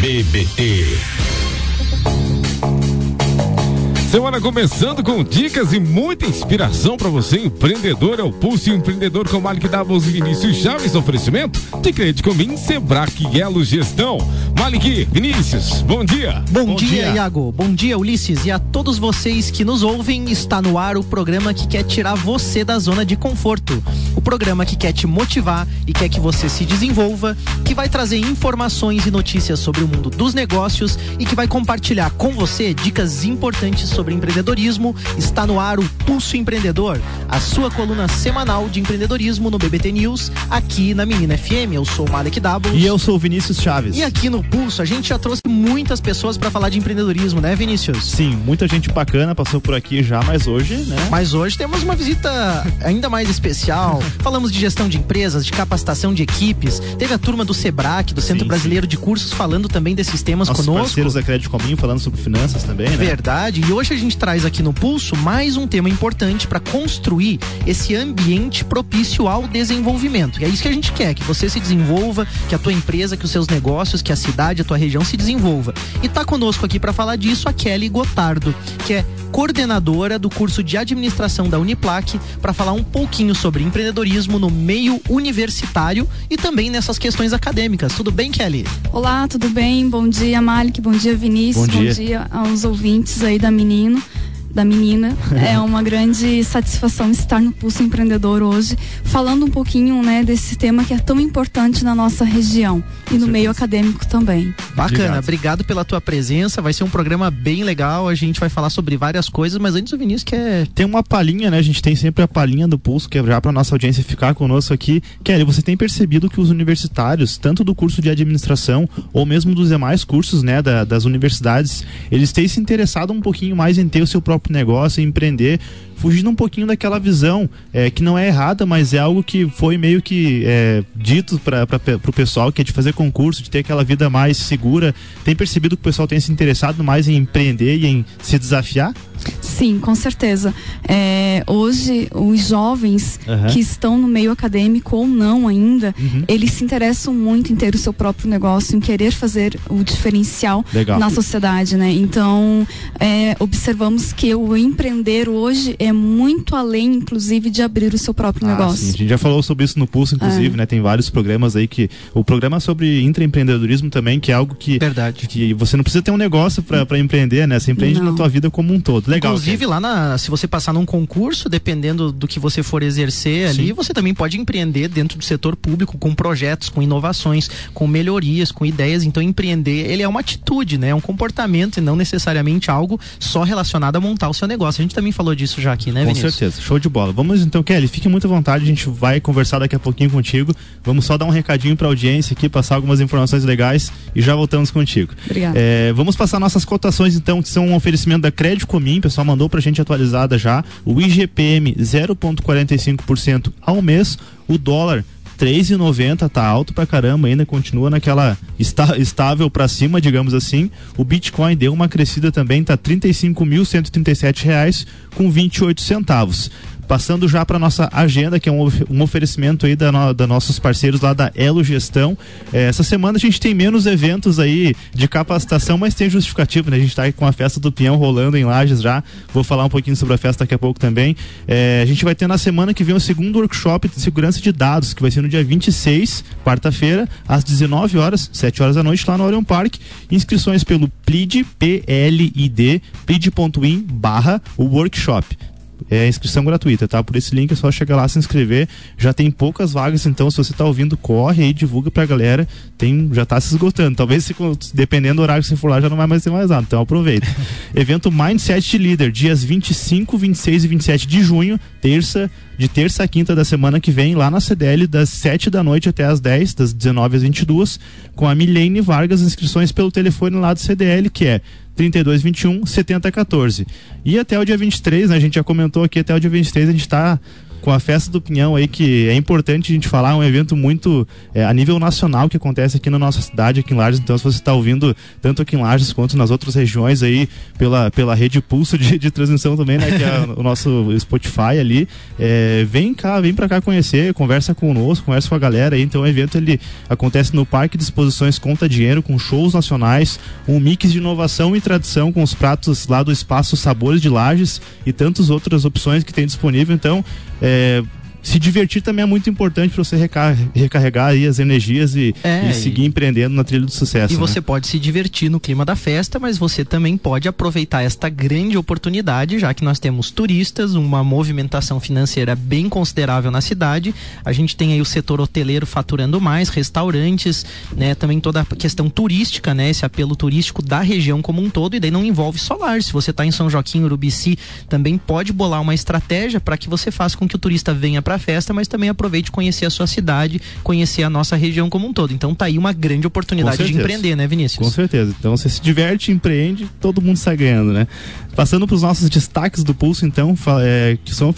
BBT. Semana começando com dicas e muita inspiração para você, empreendedor. É o Pulso Empreendedor com Malik Davos e Vinícius Chaves. Oferecimento de Crédito Comim, Sebrae Elo Gestão. Malik, Vinícius, bom dia. Bom, bom dia, dia, Iago. Bom dia, Ulisses. E a todos vocês que nos ouvem, está no ar o programa que quer tirar você da zona de conforto. O programa que quer te motivar e quer que você se desenvolva, que vai trazer informações e notícias sobre o mundo dos negócios e que vai compartilhar com você dicas importantes sobre empreendedorismo, está no ar o Pulso Empreendedor, a sua coluna semanal de empreendedorismo no BBT News, aqui na Menina FM. Eu sou o Malek Doubles. E eu sou o Vinícius Chaves. E aqui no Pulso a gente já trouxe muitas pessoas para falar de empreendedorismo, né, Vinícius? Sim, muita gente bacana passou por aqui já, mas hoje, né? Mas hoje temos uma visita ainda mais especial. Falamos de gestão de empresas, de capacitação de equipes. Teve a turma do Sebrac, do Centro sim, Brasileiro sim. de Cursos, falando também desses temas Nossos conosco. parceiros da Crédito Cominho falando sobre finanças também, né? Verdade. E hoje hoje a gente traz aqui no Pulso mais um tema importante para construir esse ambiente propício ao desenvolvimento. E é isso que a gente quer, que você se desenvolva, que a tua empresa, que os seus negócios, que a cidade, a tua região se desenvolva. E tá conosco aqui para falar disso a Kelly Gotardo, que é coordenadora do curso de administração da Uniplac, para falar um pouquinho sobre empreendedorismo no meio universitário e também nessas questões acadêmicas. Tudo bem, Kelly? Olá, tudo bem? Bom dia, Malik. Bom dia, Vinícius. Bom dia, Bom dia aos ouvintes aí da Menino da menina. é uma grande satisfação estar no Pulso Empreendedor hoje, falando um pouquinho, né, desse tema que é tão importante na nossa região e no meio acadêmico também. Bacana, obrigado. obrigado. pela tua presença. Vai ser um programa bem legal. A gente vai falar sobre várias coisas, mas antes o Vinícius quer. Tem uma palhinha, né? A gente tem sempre a palhinha do Pulso, que é já para nossa audiência ficar conosco aqui. Kelly, você tem percebido que os universitários, tanto do curso de administração ou mesmo dos demais cursos, né, da, das universidades, eles têm se interessado um pouquinho mais em ter o seu próprio próprio negócio, empreender, fugindo um pouquinho daquela visão é, que não é errada, mas é algo que foi meio que é, dito para o pessoal, que é de fazer concurso, de ter aquela vida mais segura. Tem percebido que o pessoal tem se interessado mais em empreender e em se desafiar? Sim, com certeza. É, hoje, os jovens uhum. que estão no meio acadêmico ou não ainda, uhum. eles se interessam muito em ter o seu próprio negócio, em querer fazer o diferencial Legal. na sociedade, né? Então, é, observamos que o empreender hoje é muito além, inclusive, de abrir o seu próprio ah, negócio. Sim. A gente já falou sobre isso no Pulso, inclusive, é. né? Tem vários programas aí que. O programa sobre intraempreendedorismo também, que é algo que. Verdade. Que você não precisa ter um negócio para empreender, né? Você empreende não. na tua vida como um todo. Legal. Inclusive, lá na, se você passar num concurso, dependendo do que você for exercer ali, Sim. você também pode empreender dentro do setor público com projetos, com inovações, com melhorias, com ideias. Então, empreender, ele é uma atitude, né? É um comportamento e não necessariamente algo só relacionado a montar o seu negócio. A gente também falou disso já aqui, né, Com certeza. Show de bola. Vamos então, Kelly, fique muito à vontade. A gente vai conversar daqui a pouquinho contigo. Vamos só dar um recadinho para a audiência aqui, passar algumas informações legais e já voltamos contigo. Obrigada. É, vamos passar nossas cotações, então, que são um oferecimento da Crédito Comim. Pessoal mandou para a gente atualizada já. O IGPM 0,45% ao mês. O dólar 3,90 tá alto pra caramba ainda, continua naquela está, estável para cima, digamos assim. O Bitcoin deu uma crescida também, tá 35.137 reais com 28 centavos. Passando já para nossa agenda, que é um, um oferecimento aí da, no, da, nossos parceiros lá da Elo Gestão. É, essa semana a gente tem menos eventos aí de capacitação, mas tem justificativo, né? A gente está com a festa do peão rolando em Lages já. Vou falar um pouquinho sobre a festa daqui a pouco também. É, a gente vai ter na semana que vem o segundo workshop de segurança de dados, que vai ser no dia 26, quarta-feira, às 19 horas, 7 horas da noite, lá no Orion Park. Inscrições pelo PLID, P-L-I-D, plid.in barra o workshop é inscrição gratuita, tá? Por esse link é só chegar lá se inscrever. Já tem poucas vagas, então se você tá ouvindo, corre aí, divulga pra galera. Tem, já tá se esgotando. Talvez se, dependendo do horário que você for lá, já não vai mais ter mais nada. Então aproveita. Evento Mindset Leader, dias 25, 26 e 27 de junho, terça, de terça a quinta da semana que vem, lá na CDL, das 7 da noite até as 10, das 19 às 22, com a Milene Vargas, inscrições pelo telefone lá do CDL, que é 3221 7014. E até o dia 23, né, a gente já comentou aqui, até o dia 23 a gente está com a festa do Pinhão aí, que é importante a gente falar, é um evento muito é, a nível nacional que acontece aqui na nossa cidade, aqui em Lages. Então, se você está ouvindo tanto aqui em Lages quanto nas outras regiões aí, pela, pela rede Pulso de, de transmissão também, né? Que é o nosso Spotify ali. É, vem cá, vem para cá conhecer, conversa conosco, conversa com a galera aí. Então, o evento ele acontece no Parque de Exposições Conta Dinheiro, com shows nacionais, um mix de inovação e tradição com os pratos lá do Espaço Sabores de Lages e tantas outras opções que tem disponível. Então, é, se divertir também é muito importante para você recarregar aí as energias e, é, e seguir e... empreendendo na trilha do sucesso. E né? você pode se divertir no clima da festa, mas você também pode aproveitar esta grande oportunidade, já que nós temos turistas, uma movimentação financeira bem considerável na cidade. A gente tem aí o setor hoteleiro faturando mais, restaurantes, né? Também toda a questão turística, né? Esse apelo turístico da região como um todo, e daí não envolve solar. Se você está em São Joaquim, Urubici, também pode bolar uma estratégia para que você faça com que o turista venha para a festa, mas também aproveite conhecer a sua cidade, conhecer a nossa região como um todo. Então tá aí uma grande oportunidade de empreender, né, Vinícius? Com certeza. Então você se diverte, empreende, todo mundo sai ganhando, né? Passando para os nossos destaques do Pulso, então, é, que são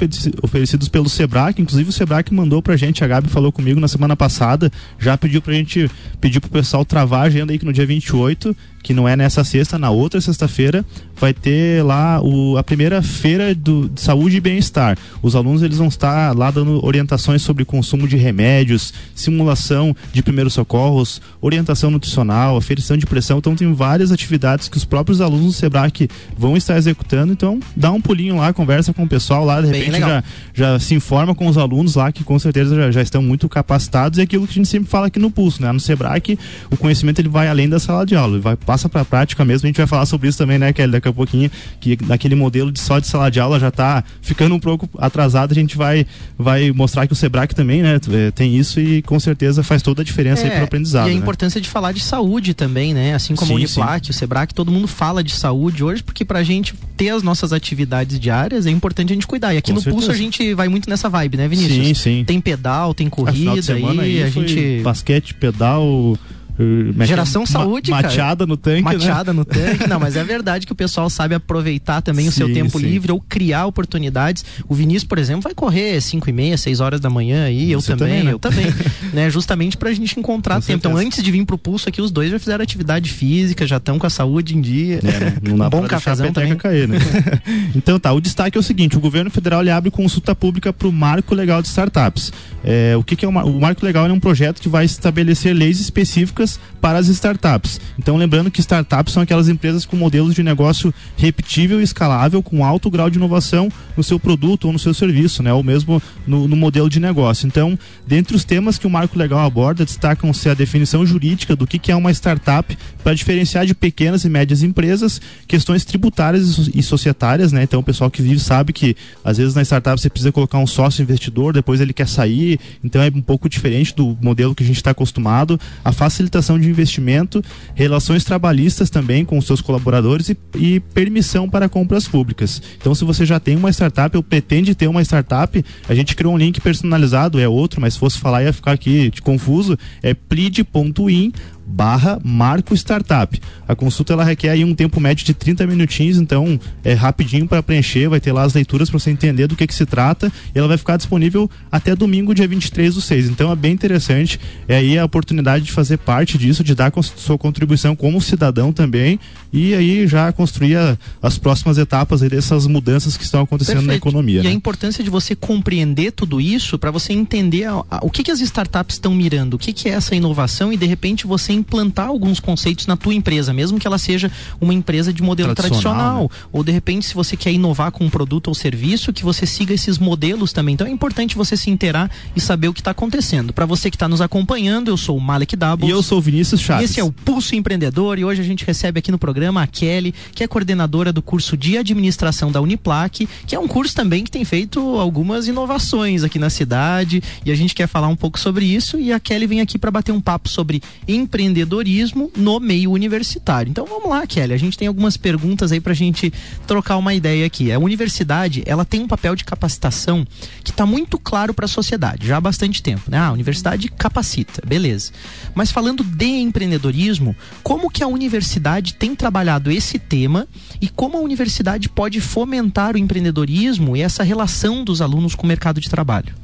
oferecidos pelo Sebrae, inclusive o Sebrae mandou pra gente, a Gabi falou comigo na semana passada, já pediu pra gente, pediu pro pessoal travar a agenda aí que no dia 28 que não é nessa sexta, na outra sexta-feira, vai ter lá o, a primeira feira do, de saúde e bem-estar. Os alunos eles vão estar lá dando orientações sobre consumo de remédios, simulação de primeiros socorros, orientação nutricional, aferição de pressão. Então tem várias atividades que os próprios alunos do Sebrae vão estar executando. Então dá um pulinho lá, conversa com o pessoal lá, de repente já, já se informa com os alunos lá que com certeza já, já estão muito capacitados. E é aquilo que a gente sempre fala aqui no Pulso, né? No Sebrae o conhecimento ele vai além da sala de aula, ele vai passa para a prática mesmo. A gente vai falar sobre isso também, né, Kelly, daqui a pouquinho, que naquele modelo de só de sala de aula já está ficando um pouco atrasado. A gente vai, vai mostrar que o Sebrae também, né, é, tem isso e com certeza faz toda a diferença é, aí para o aprendizado. E a né? importância de falar de saúde também, né? Assim como sim, o Uniplac, sim. o Sebrae, todo mundo fala de saúde hoje, porque para a gente ter as nossas atividades diárias é importante a gente cuidar. E aqui com no certeza. Pulso a gente vai muito nessa vibe, né, Vinícius? Sim, sim. Tem pedal, tem corrida, aí, aí a gente. Basquete, pedal é Geração saúde, ma Mateada no tanque, né? Mateada né? no tanque. Não, mas é verdade que o pessoal sabe aproveitar também sim, o seu tempo sim. livre ou criar oportunidades. O Vinícius, por exemplo, vai correr 5 e meia, 6 horas da manhã aí, eu também, também né? eu também. né? Justamente pra gente encontrar com tempo. Então, certeza. Então, antes de vir pro pulso aqui, os dois já fizeram atividade física, já estão com a saúde em dia. É? Não dá bom cafezão também. Cair, né? então tá, o destaque é o seguinte, o governo federal ele abre consulta pública pro Marco Legal de Startups. É, o que, que é o, o Marco Legal? É um projeto que vai estabelecer leis específicas para as startups. Então, lembrando que startups são aquelas empresas com modelos de negócio repetível e escalável, com alto grau de inovação no seu produto ou no seu serviço, né? ou mesmo no, no modelo de negócio. Então, dentre os temas que o Marco Legal aborda, destacam-se a definição jurídica do que, que é uma startup para diferenciar de pequenas e médias empresas, questões tributárias e societárias, né? Então, o pessoal que vive sabe que às vezes na startup você precisa colocar um sócio investidor, depois ele quer sair, então é um pouco diferente do modelo que a gente está acostumado. A facilitação de investimento, relações trabalhistas também com seus colaboradores e, e permissão para compras públicas. Então, se você já tem uma startup ou pretende ter uma startup, a gente criou um link personalizado, é outro, mas se fosse falar ia ficar aqui confuso, é plid.in barra Marco Startup. A consulta ela requer aí um tempo médio de 30 minutinhos, então é rapidinho para preencher, vai ter lá as leituras para você entender do que que se trata e ela vai ficar disponível até domingo, dia 23 do 6. Então é bem interessante, é aí a oportunidade de fazer parte disso, de dar sua contribuição como cidadão também e aí já construir a, as próximas etapas aí dessas mudanças que estão acontecendo Perfeito. na economia. E né? a importância de você compreender tudo isso para você entender a, a, o que que as startups estão mirando, o que que é essa inovação e de repente você você implantar alguns conceitos na tua empresa, mesmo que ela seja uma empresa de modelo tradicional, tradicional né? ou de repente se você quer inovar com um produto ou serviço, que você siga esses modelos também. Então é importante você se inteirar e saber o que está acontecendo. Para você que está nos acompanhando, eu sou o Malek Doubles. E eu sou o Vinícius Chaves. Esse é o Pulso Empreendedor e hoje a gente recebe aqui no programa a Kelly, que é coordenadora do curso de administração da Uniplac, que é um curso também que tem feito algumas inovações aqui na cidade e a gente quer falar um pouco sobre isso e a Kelly vem aqui para bater um papo sobre empreendedorismo empreendedorismo no meio universitário. Então vamos lá, Kelly, a gente tem algumas perguntas aí para a gente trocar uma ideia aqui. A universidade, ela tem um papel de capacitação que está muito claro para a sociedade já há bastante tempo, né? Ah, a universidade capacita, beleza. Mas falando de empreendedorismo, como que a universidade tem trabalhado esse tema e como a universidade pode fomentar o empreendedorismo e essa relação dos alunos com o mercado de trabalho?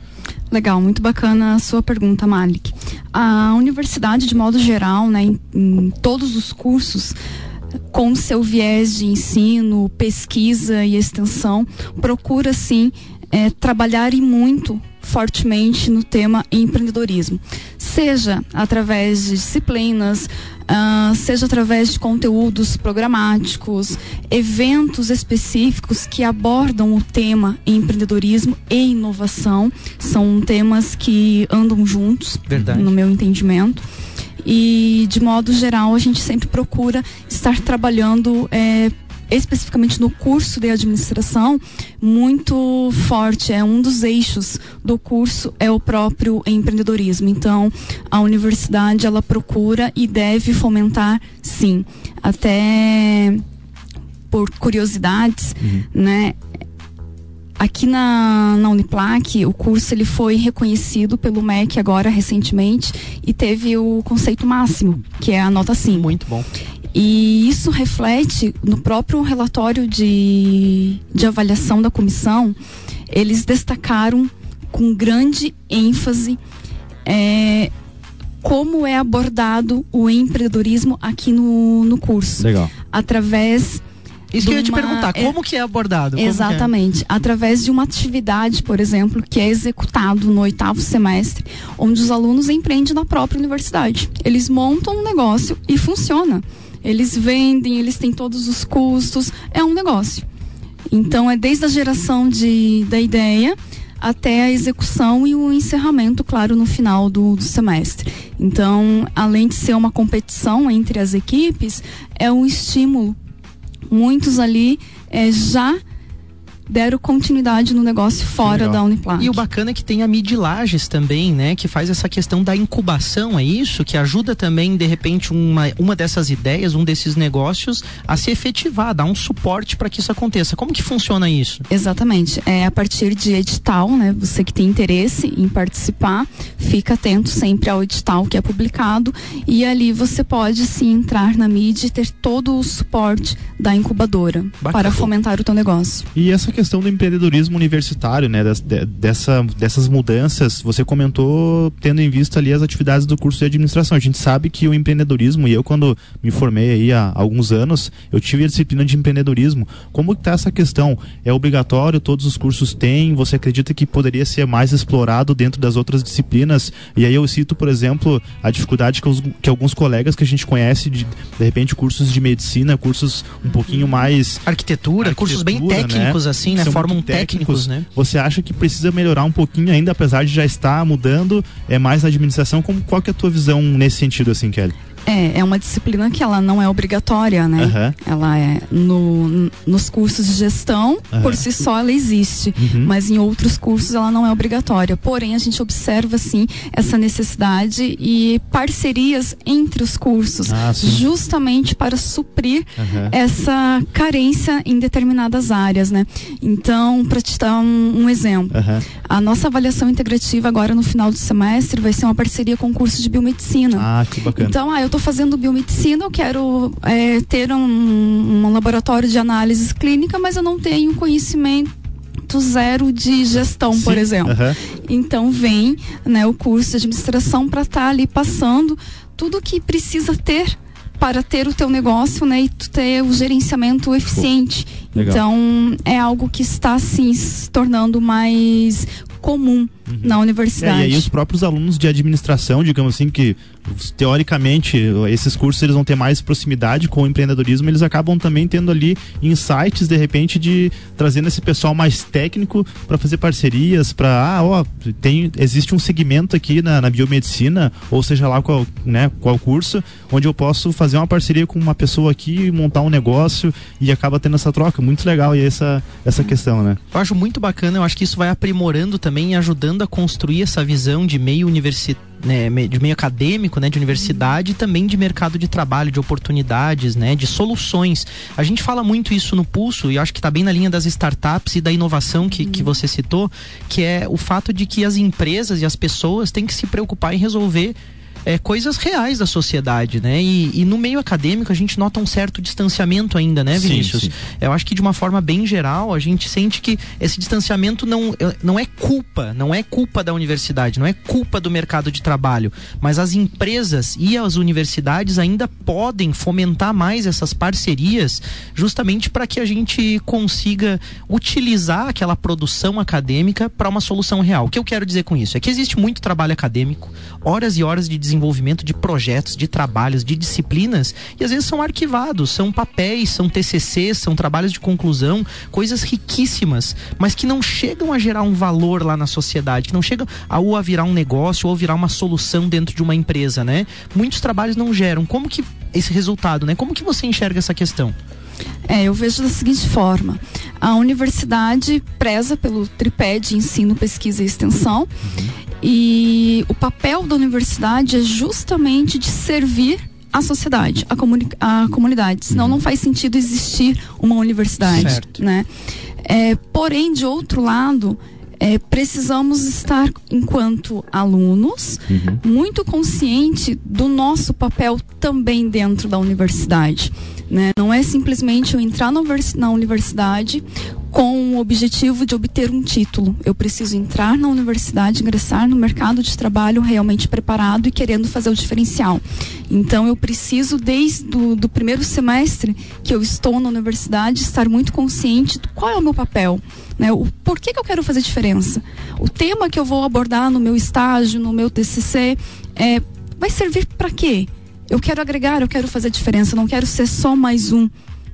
Legal, muito bacana a sua pergunta, Malik. A universidade, de modo geral, né, em, em todos os cursos, com seu viés de ensino, pesquisa e extensão, procura sim é, trabalhar e muito fortemente no tema empreendedorismo, seja através de disciplinas, uh, seja através de conteúdos programáticos, eventos específicos que abordam o tema empreendedorismo e inovação, são temas que andam juntos, Verdade. no meu entendimento. E de modo geral a gente sempre procura estar trabalhando é, especificamente no curso de administração, muito forte. É um dos eixos do curso é o próprio empreendedorismo. Então, a universidade ela procura e deve fomentar, sim, até por curiosidades, uhum. né? Aqui na, na Uniplac, o curso ele foi reconhecido pelo MEC agora recentemente e teve o conceito máximo, que é a nota 5. Muito bom. E isso reflete no próprio relatório de, de avaliação da comissão, eles destacaram com grande ênfase é, como é abordado o empreendedorismo aqui no, no curso. Legal. Através isso que eu ia te perguntar, é como é, que é abordado? Exatamente. É? Através de uma atividade, por exemplo, que é executado no oitavo semestre, onde os alunos empreendem na própria universidade. Eles montam um negócio e funciona. Eles vendem, eles têm todos os custos, é um negócio. Então é desde a geração de, da ideia até a execução e o encerramento, claro, no final do, do semestre. Então, além de ser uma competição entre as equipes, é um estímulo. Muitos ali é, já deram continuidade no negócio fora Legal. da Uniplac. E o bacana é que tem a Midilages também, né? Que faz essa questão da incubação, é isso? Que ajuda também, de repente, uma, uma dessas ideias, um desses negócios a se efetivar, dar um suporte para que isso aconteça. Como que funciona isso? Exatamente. É a partir de edital, né? Você que tem interesse em participar, fica atento sempre ao edital que é publicado e ali você pode sim entrar na mídia e ter todo o suporte da incubadora Bacana. para fomentar o teu negócio. E essa questão do empreendedorismo universitário, né? Dessa, dessas mudanças, você comentou tendo em vista ali as atividades do curso de administração. A gente sabe que o empreendedorismo, e eu quando me formei aí há alguns anos, eu tive a disciplina de empreendedorismo. Como está essa questão? É obrigatório? Todos os cursos têm? Você acredita que poderia ser mais explorado dentro das outras disciplinas? E aí eu cito, por exemplo, a dificuldade que, os, que alguns colegas que a gente conhece de, de repente, cursos de medicina, cursos um pouquinho mais... Arquitetura, arquitetura cursos bem né? técnicos, né? assim assim, né? Formam técnicos, né? Você acha que precisa melhorar um pouquinho ainda, apesar de já estar mudando, é mais na administração? Como, qual que é a tua visão nesse sentido, assim, Kelly? É, é uma disciplina que ela não é obrigatória, né? Uhum. Ela é no, nos cursos de gestão, uhum. por si só ela existe, uhum. mas em outros cursos ela não é obrigatória. Porém, a gente observa sim essa necessidade e parcerias entre os cursos, ah, justamente para suprir essa carência em determinadas áreas, né? Então, para te dar um, um exemplo, a nossa avaliação integrativa agora no final do semestre vai ser uma parceria com o curso de biomedicina. Ah, que bacana. Então, ah, eu estou fazendo biomedicina, eu quero é, ter um, um laboratório de análise clínica, mas eu não tenho conhecimento zero de gestão, Sim, por exemplo. Então vem né, o curso de administração para estar tá ali passando tudo que precisa ter para ter o teu negócio, né, e ter o gerenciamento eficiente. Então é algo que está assim se tornando mais comum uhum. na universidade. É, e aí os próprios alunos de administração, digamos assim, que teoricamente esses cursos eles vão ter mais proximidade com o empreendedorismo, eles acabam também tendo ali insights de repente de trazendo esse pessoal mais técnico para fazer parcerias, para ah, ó, tem existe um segmento aqui na, na, biomedicina, ou seja lá qual, né, qual curso, onde eu posso fazer uma parceria com uma pessoa aqui, montar um negócio e acaba tendo essa troca, muito legal e essa essa questão, né? Eu acho muito bacana, eu acho que isso vai aprimorando também e ajudando ajudando a construir essa visão de meio universitário né, de meio acadêmico, né, de universidade e também de mercado de trabalho, de oportunidades, né, de soluções. A gente fala muito isso no Pulso e acho que está bem na linha das startups e da inovação que, que você citou, que é o fato de que as empresas e as pessoas têm que se preocupar em resolver é, coisas reais da sociedade, né? E, e, no meio acadêmico a gente nota um certo distanciamento ainda, né, Vinícius? Sim, sim. Eu acho que de uma forma bem geral a gente sente que esse distanciamento não, é, não é culpa, não é culpa da universidade, não é culpa do mercado de trabalho, mas as empresas e as universidades ainda podem fomentar mais essas parcerias justamente para que a gente consiga utilizar aquela produção acadêmica para uma solução real. O que eu quero dizer com isso é que existe muito trabalho acadêmico, horas e horas de desenvolvimento de projetos, de trabalhos, de disciplinas, e às vezes são arquivados, são papéis, são TCCs, são trabalhos de conclusão, coisas riquíssimas, mas que não chegam a gerar um valor lá na sociedade, que não chegam a ou a virar um negócio ou virar uma solução dentro de uma empresa, né? Muitos trabalhos não geram. Como que esse resultado, né? Como que você enxerga essa questão? É, eu vejo da seguinte forma: a universidade preza pelo tripé de ensino, pesquisa e extensão, uhum. E o papel da universidade é justamente de servir a sociedade, a, comuni a comunidade. Senão uhum. não faz sentido existir uma universidade, certo. né? É, porém, de outro lado, é, precisamos estar, enquanto alunos, uhum. muito consciente do nosso papel também dentro da universidade. Né? Não é simplesmente eu entrar na universidade com o objetivo de obter um título. Eu preciso entrar na universidade, ingressar no mercado de trabalho realmente preparado e querendo fazer o diferencial. Então eu preciso, desde o do primeiro semestre que eu estou na universidade, estar muito consciente de qual é o meu papel. Né? O, por que, que eu quero fazer diferença? O tema que eu vou abordar no meu estágio, no meu TCC, é, vai servir para quê? Eu quero agregar, eu quero fazer diferença, não quero ser só mais um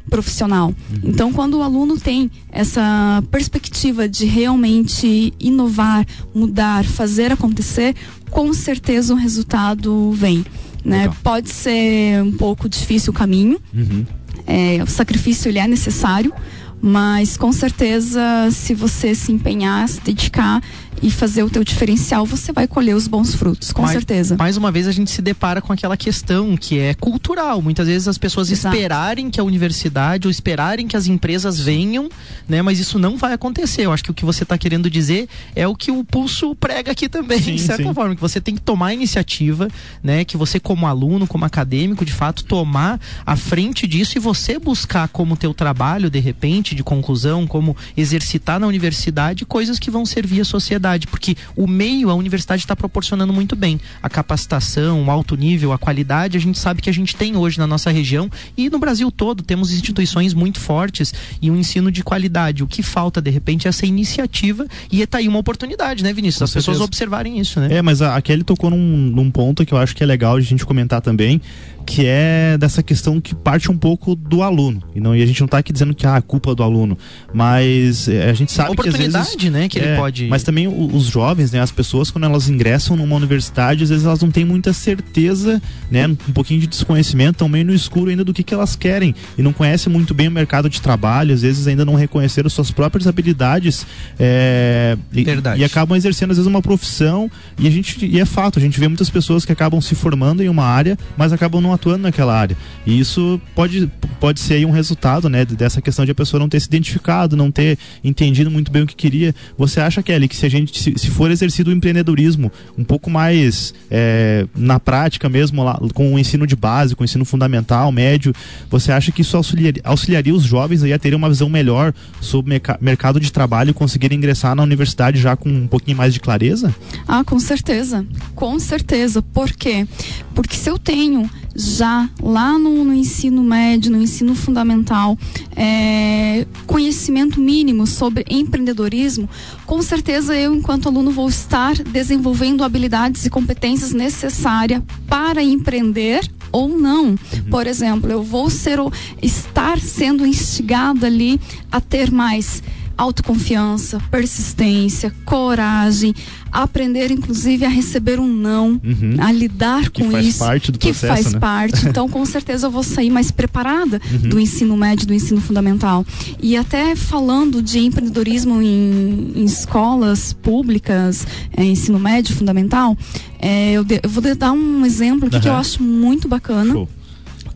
profissional. Uhum. Então, quando o aluno tem essa perspectiva de realmente inovar, mudar, fazer acontecer, com certeza o resultado vem. Né? Pode ser um pouco difícil o caminho, uhum. é, o sacrifício ele é necessário, mas com certeza se você se empenhar, se dedicar, e fazer o teu diferencial, você vai colher os bons frutos, com mais, certeza. Mais uma vez a gente se depara com aquela questão que é cultural. Muitas vezes as pessoas Exato. esperarem que a universidade ou esperarem que as empresas venham, né? Mas isso não vai acontecer. Eu acho que o que você está querendo dizer é o que o Pulso prega aqui também, sim, de certa sim. forma, que você tem que tomar a iniciativa, né? Que você como aluno, como acadêmico, de fato, tomar a frente disso e você buscar como teu trabalho, de repente, de conclusão, como exercitar na universidade coisas que vão servir à sociedade universidade, porque o meio a universidade está proporcionando muito bem. A capacitação, o alto nível, a qualidade, a gente sabe que a gente tem hoje na nossa região e no Brasil todo temos instituições muito fortes e um ensino de qualidade. O que falta, de repente, é essa iniciativa e está aí uma oportunidade, né, Vinícius? As pessoas observarem isso, né? É, mas a, a Kelly tocou num, num ponto que eu acho que é legal a gente comentar também, que é dessa questão que parte um pouco do aluno. E, não, e a gente não está aqui dizendo que ah, a culpa é do aluno, mas é, a gente sabe oportunidade, que às vezes, né, que é, ele pode Mas também os jovens, né, as pessoas quando elas ingressam numa universidade, às vezes elas não têm muita certeza, né, um pouquinho de desconhecimento, estão meio no escuro ainda do que que elas querem e não conhecem muito bem o mercado de trabalho, às vezes ainda não reconheceram suas próprias habilidades é, e, e, acabam exercendo às vezes uma profissão e a gente e é fato, a gente vê muitas pessoas que acabam se formando em uma área, mas acabam não atuando naquela área. E isso pode, pode ser um resultado, né, dessa questão de a pessoa não ter se identificado, não ter entendido muito bem o que queria. Você acha, Kelly, que se a gente, se, se for exercido o empreendedorismo um pouco mais é, na prática mesmo, lá, com o ensino de base, com o ensino fundamental, médio, você acha que isso auxiliaria, auxiliaria os jovens aí a terem uma visão melhor sobre o mercado de trabalho e conseguir ingressar na universidade já com um pouquinho mais de clareza? Ah, com certeza. Com certeza. Por quê? Porque se eu tenho já lá no, no ensino médio, no ensino fundamental, é, conhecimento mínimo sobre empreendedorismo, com certeza eu, enquanto aluno, vou estar desenvolvendo habilidades e competências necessárias para empreender ou não. Uhum. Por exemplo, eu vou ser estar sendo instigado ali a ter mais autoconfiança, persistência, coragem, aprender inclusive a receber um não, uhum. a lidar que com faz isso, parte do que processo, faz né? parte. Então, com certeza eu vou sair mais preparada uhum. do ensino médio, do ensino fundamental. E até falando de empreendedorismo em, em escolas públicas, é, ensino médio fundamental, é, eu, de, eu, vou dar um exemplo aqui uhum. que eu acho muito bacana. Show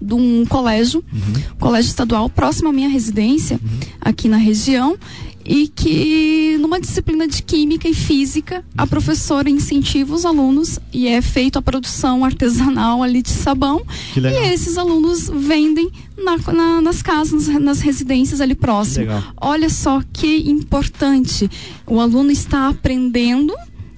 de um colégio, uhum. colégio estadual próximo à minha residência, uhum. aqui na região, e que numa disciplina de química e física a professora incentiva os alunos e é feita a produção artesanal ali de sabão e esses alunos vendem na, na, nas casas, nas residências ali próximo. Olha só que importante, o aluno está aprendendo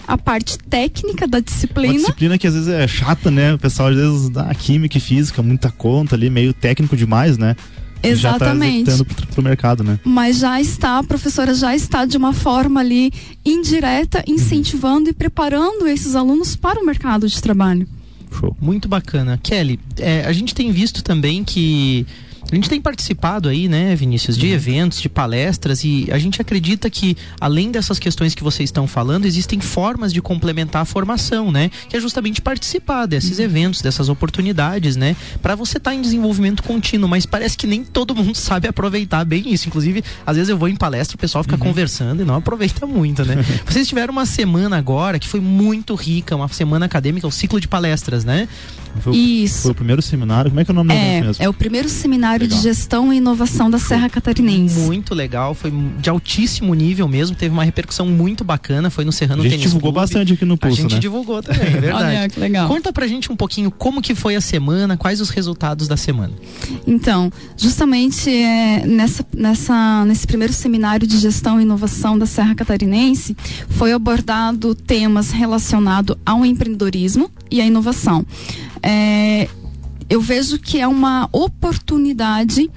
a parte técnica da disciplina. Uma disciplina que às vezes é chata, né? O pessoal às vezes dá química e física, muita conta ali, meio técnico demais, né? Exatamente. Já tá mercado, né? Mas já está, a professora já está de uma forma ali indireta, incentivando uhum. e preparando esses alunos para o mercado de trabalho. Show. Muito bacana. Kelly, é, a gente tem visto também que a gente tem participado aí, né, Vinícius, de uhum. eventos, de palestras e a gente acredita que além dessas questões que vocês estão falando, existem formas de complementar a formação, né? Que é justamente participar desses uhum. eventos, dessas oportunidades, né? Para você estar tá em desenvolvimento contínuo, mas parece que nem todo mundo sabe aproveitar bem isso. Inclusive, às vezes eu vou em palestra, o pessoal fica uhum. conversando e não aproveita muito, né? vocês tiveram uma semana agora que foi muito rica, uma semana acadêmica, o um ciclo de palestras, né? Foi Isso. Foi o primeiro seminário. Como é que é o nome é, mesmo? É o primeiro seminário legal. de gestão e inovação da Serra Catarinense. Muito legal, foi de altíssimo nível mesmo, teve uma repercussão muito bacana, foi no Serrano Tênis A gente divulgou Clube. bastante aqui no Pulso, A gente né? divulgou também, é verdade. Olha, que legal. Conta pra gente um pouquinho como que foi a semana, quais os resultados da semana. Então, justamente é, nessa, nessa, nesse primeiro seminário de gestão e inovação da Serra Catarinense, foi abordado temas relacionados ao empreendedorismo e à inovação é, eu vejo que é uma oportunidade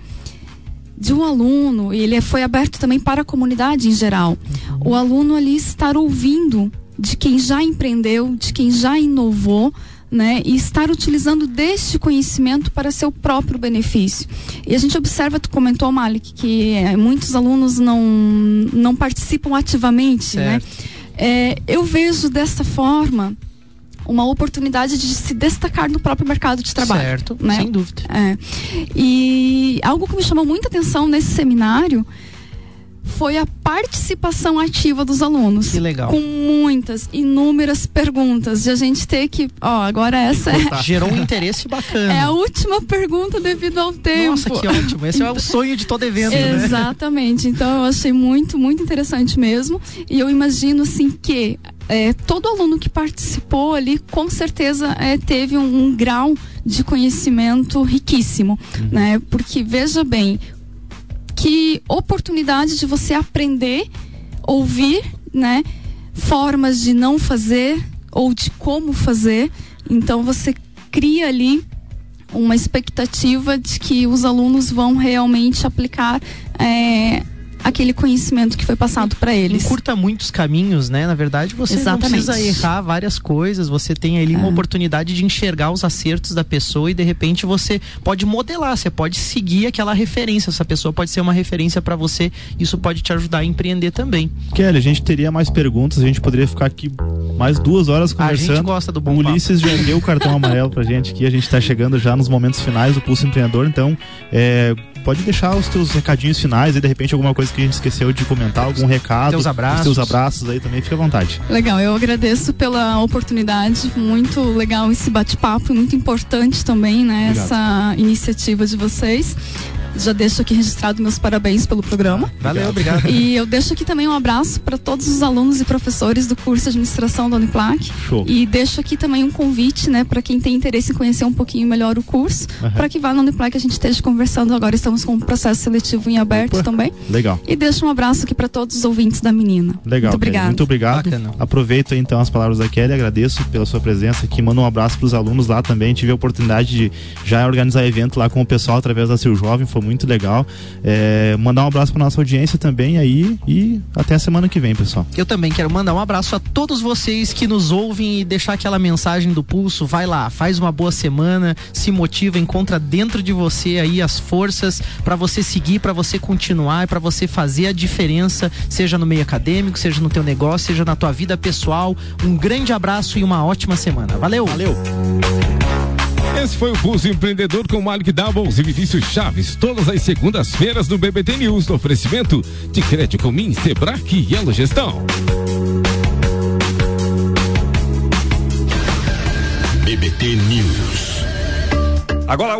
de um aluno, e ele foi aberto também para a comunidade em geral. Uhum. O aluno ali estar ouvindo de quem já empreendeu, de quem já inovou, né, e estar utilizando deste conhecimento para seu próprio benefício. E a gente observa, tu comentou, Malik, que é, muitos alunos não, não participam ativamente, né? certo. né? É, eu vejo dessa forma uma oportunidade de se destacar no próprio mercado de trabalho. Certo, né? sem dúvida. É. E algo que me chamou muita atenção nesse seminário foi a participação ativa dos alunos. Que legal. Com muitas, inúmeras perguntas. De a gente ter que. Ó, agora essa é. Gerou um interesse bacana. É a última pergunta devido ao tempo. Nossa, que ótimo. Esse é o sonho de todo evento, né? Exatamente. Então eu achei muito, muito interessante mesmo. E eu imagino, assim, que é, todo aluno que participou ali, com certeza é, teve um, um, grau de conhecimento riquíssimo, uhum. né? Porque veja bem, que oportunidade de você aprender, ouvir, né? Formas de não fazer ou de como fazer. Então você cria ali uma expectativa de que os alunos vão realmente aplicar é, aquele conhecimento que foi passado para eles. Encurta muitos caminhos, né? Na verdade, você Exatamente. não precisa errar várias coisas, você tem ali é. uma oportunidade de enxergar os acertos da pessoa e de repente você pode modelar, você pode seguir aquela referência, essa pessoa pode ser uma referência para você, isso pode te ajudar a empreender também. Kelly, a gente teria mais perguntas, a gente poderia ficar aqui mais duas horas conversando. A gente gosta do bom O Ulisses papo. já deu o cartão amarelo pra gente aqui, a gente tá chegando já nos momentos finais do Pulso Empreendedor, então é, pode deixar os teus recadinhos finais e de repente alguma coisa que a gente esqueceu de comentar, algum recado. Teus abraços. Os teus abraços aí também, fica à vontade. Legal, eu agradeço pela oportunidade, muito legal esse bate-papo, muito importante também, né, Obrigado. essa iniciativa de vocês. Já deixo aqui registrado meus parabéns pelo programa. Valeu, obrigado. E eu deixo aqui também um abraço para todos os alunos e professores do curso de administração da Uniplac. Show. E deixo aqui também um convite, né, para quem tem interesse em conhecer um pouquinho melhor o curso, uhum. para que vá na Uniplac a gente esteja conversando. Agora estamos com um processo seletivo em aberto Opa. também. Legal. E deixo um abraço aqui para todos os ouvintes da menina. Legal. Muito obrigado. Muito obrigado. Bacana. Aproveito então as palavras da Kelly, agradeço pela sua presença aqui. Mando um abraço para os alunos lá também. Tive a oportunidade de já organizar evento lá com o pessoal através da Seu Jovem, foi muito legal. É, mandar um abraço para nossa audiência também aí e até a semana que vem, pessoal. Eu também quero mandar um abraço a todos vocês que nos ouvem e deixar aquela mensagem do pulso. Vai lá, faz uma boa semana, se motiva, encontra dentro de você aí as forças para você seguir, para você continuar, para você fazer a diferença, seja no meio acadêmico, seja no teu negócio, seja na tua vida pessoal. Um grande abraço e uma ótima semana. Valeu. Valeu. Esse foi o Pulso Empreendedor com Malik Doubles e Vinícius Chaves, todas as segundas-feiras no BBT News, no oferecimento de Crédito Comim, Sebrae e Elo Gestão. BBT News. Agora